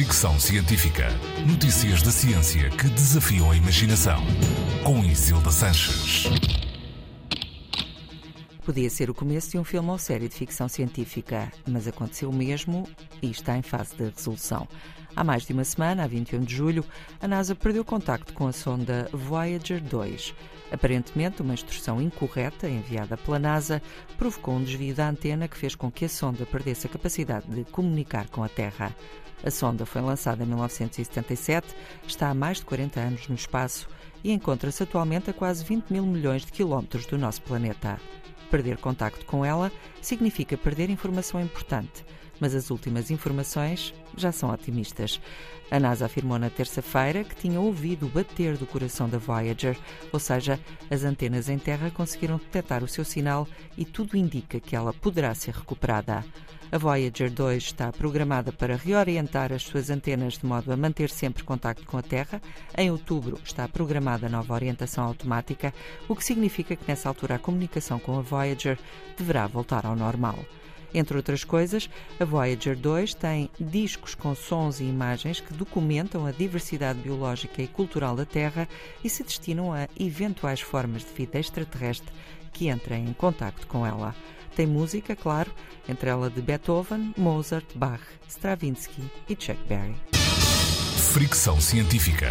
Fricção Científica. Notícias da ciência que desafiam a imaginação. Com Isilda Sanches. Podia ser o começo de um filme ou série de ficção científica, mas aconteceu mesmo e está em fase de resolução. Há mais de uma semana, a 21 de julho, a NASA perdeu contacto com a sonda Voyager 2. Aparentemente, uma instrução incorreta enviada pela NASA provocou um desvio da antena que fez com que a sonda perdesse a capacidade de comunicar com a Terra. A sonda foi lançada em 1977, está há mais de 40 anos no espaço e encontra-se atualmente a quase 20 mil milhões de quilómetros do nosso planeta. Perder contacto com ela significa perder informação importante, mas as últimas informações já são otimistas. A NASA afirmou na terça-feira que tinha ouvido o bater do coração da Voyager, ou seja, as antenas em terra conseguiram detectar o seu sinal e tudo indica que ela poderá ser recuperada. A Voyager 2 está programada para reorientar as suas antenas de modo a manter sempre contacto com a Terra. Em outubro está programada nova orientação automática, o que significa que nessa altura a comunicação com a Voyager deverá voltar ao normal. Entre outras coisas, a Voyager 2 tem discos com sons e imagens que documentam a diversidade biológica e cultural da Terra e se destinam a eventuais formas de vida extraterrestre que entrem em contacto com ela. Tem música, claro, entre ela de Beethoven, Mozart, Bach, Stravinsky e Chuck Berry. Fricção científica.